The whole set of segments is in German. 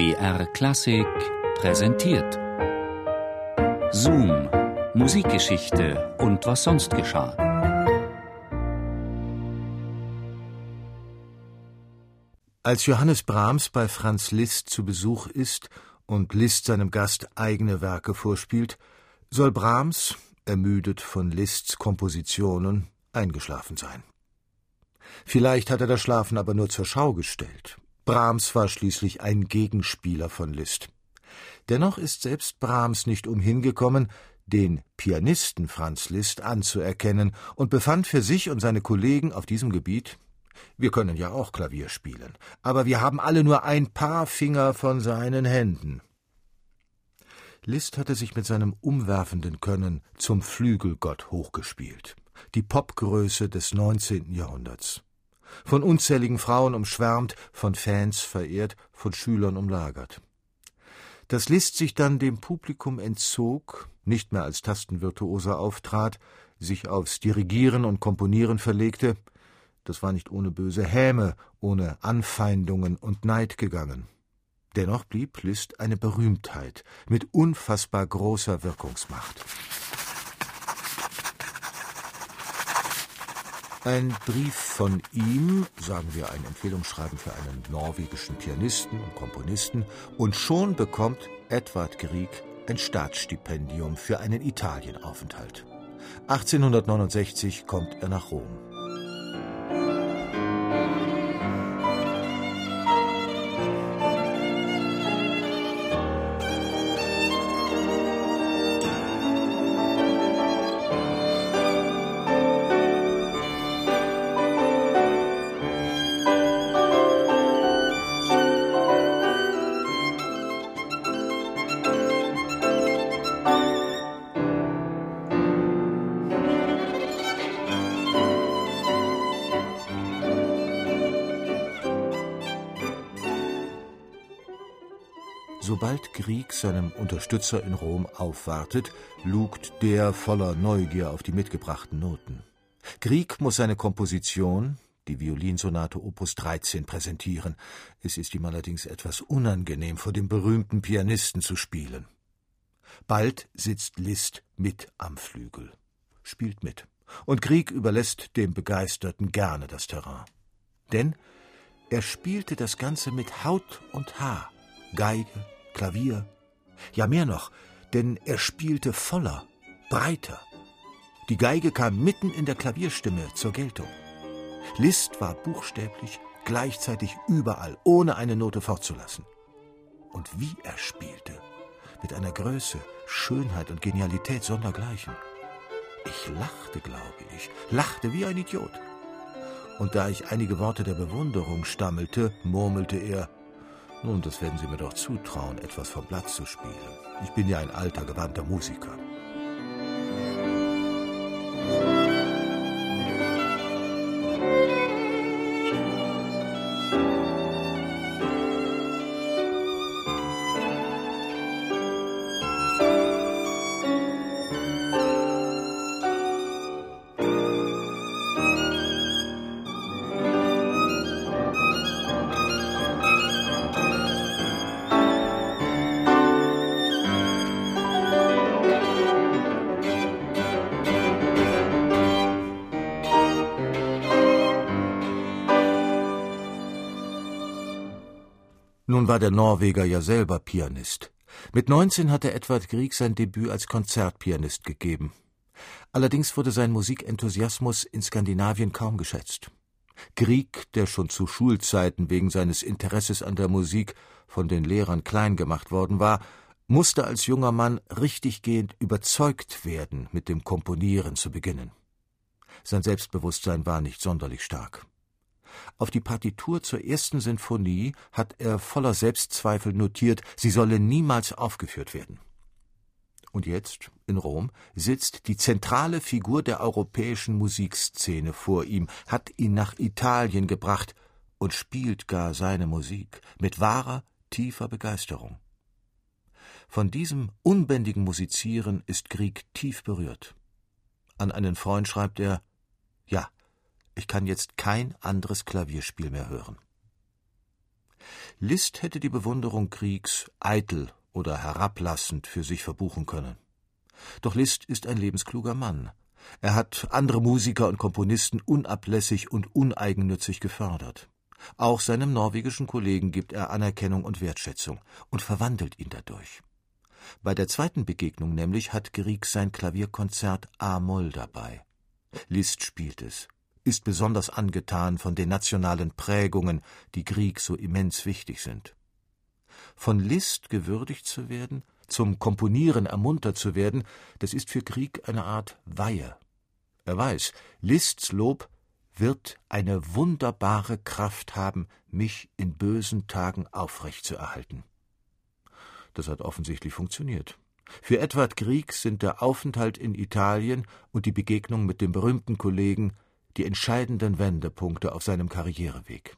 BR Klassik präsentiert. Zoom, Musikgeschichte und was sonst geschah. Als Johannes Brahms bei Franz Liszt zu Besuch ist und Liszt seinem Gast eigene Werke vorspielt, soll Brahms, ermüdet von Liszts Kompositionen, eingeschlafen sein. Vielleicht hat er das Schlafen aber nur zur Schau gestellt. Brahms war schließlich ein Gegenspieler von Liszt. Dennoch ist selbst Brahms nicht umhingekommen, den Pianisten Franz Liszt anzuerkennen und befand für sich und seine Kollegen auf diesem Gebiet wir können ja auch Klavier spielen, aber wir haben alle nur ein paar Finger von seinen Händen. Liszt hatte sich mit seinem umwerfenden Können zum Flügelgott hochgespielt, die Popgröße des 19. Jahrhunderts. Von unzähligen Frauen umschwärmt, von Fans verehrt, von Schülern umlagert. Dass Liszt sich dann dem Publikum entzog, nicht mehr als Tastenvirtuose auftrat, sich aufs Dirigieren und Komponieren verlegte, das war nicht ohne böse Häme, ohne Anfeindungen und Neid gegangen. Dennoch blieb Liszt eine Berühmtheit mit unfassbar großer Wirkungsmacht. Ein Brief von ihm, sagen wir ein Empfehlungsschreiben für einen norwegischen Pianisten und Komponisten, und schon bekommt Edvard Grieg ein Staatsstipendium für einen Italienaufenthalt. 1869 kommt er nach Rom. Sobald Grieg seinem Unterstützer in Rom aufwartet, lugt der voller Neugier auf die mitgebrachten Noten. Grieg muss seine Komposition, die Violinsonate Opus 13, präsentieren. Es ist ihm allerdings etwas unangenehm, vor dem berühmten Pianisten zu spielen. Bald sitzt Liszt mit am Flügel, spielt mit, und Grieg überlässt dem Begeisterten gerne das Terrain. Denn er spielte das Ganze mit Haut und Haar, Geige, Klavier. Ja, mehr noch, denn er spielte voller, breiter. Die Geige kam mitten in der Klavierstimme zur Geltung. Liszt war buchstäblich gleichzeitig überall, ohne eine Note fortzulassen. Und wie er spielte, mit einer Größe, Schönheit und Genialität sondergleichen. Ich lachte, glaube ich, lachte wie ein Idiot. Und da ich einige Worte der Bewunderung stammelte, murmelte er nun, das werden Sie mir doch zutrauen, etwas vom Blatt zu spielen. Ich bin ja ein alter, gewandter Musiker. Nun war der Norweger ja selber Pianist. Mit 19 hatte Edvard Grieg sein Debüt als Konzertpianist gegeben. Allerdings wurde sein Musikenthusiasmus in Skandinavien kaum geschätzt. Grieg, der schon zu Schulzeiten wegen seines Interesses an der Musik von den Lehrern klein gemacht worden war, musste als junger Mann richtiggehend überzeugt werden, mit dem Komponieren zu beginnen. Sein Selbstbewusstsein war nicht sonderlich stark. Auf die Partitur zur ersten Sinfonie hat er voller Selbstzweifel notiert, sie solle niemals aufgeführt werden. Und jetzt, in Rom, sitzt die zentrale Figur der europäischen Musikszene vor ihm, hat ihn nach Italien gebracht und spielt gar seine Musik mit wahrer, tiefer Begeisterung. Von diesem unbändigen Musizieren ist Grieg tief berührt. An einen Freund schreibt er Ja, ich kann jetzt kein anderes Klavierspiel mehr hören. Liszt hätte die Bewunderung Kriegs eitel oder herablassend für sich verbuchen können. Doch Liszt ist ein lebenskluger Mann. Er hat andere Musiker und Komponisten unablässig und uneigennützig gefördert. Auch seinem norwegischen Kollegen gibt er Anerkennung und Wertschätzung und verwandelt ihn dadurch. Bei der zweiten Begegnung nämlich hat Grieg sein Klavierkonzert A-Moll dabei. Liszt spielt es, ist besonders angetan von den nationalen Prägungen, die Grieg so immens wichtig sind. Von Liszt gewürdigt zu werden, zum Komponieren ermuntert zu werden, das ist für Grieg eine Art Weihe. Er weiß, Liszt's Lob wird eine wunderbare Kraft haben, mich in bösen Tagen aufrecht zu erhalten. Das hat offensichtlich funktioniert. Für Edward Grieg sind der Aufenthalt in Italien und die Begegnung mit dem berühmten Kollegen die entscheidenden Wendepunkte auf seinem Karriereweg.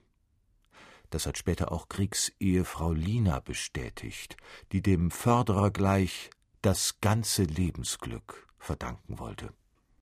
Das hat später auch Griegs Ehefrau Lina bestätigt, die dem Förderer gleich das ganze Lebensglück verdanken wollte.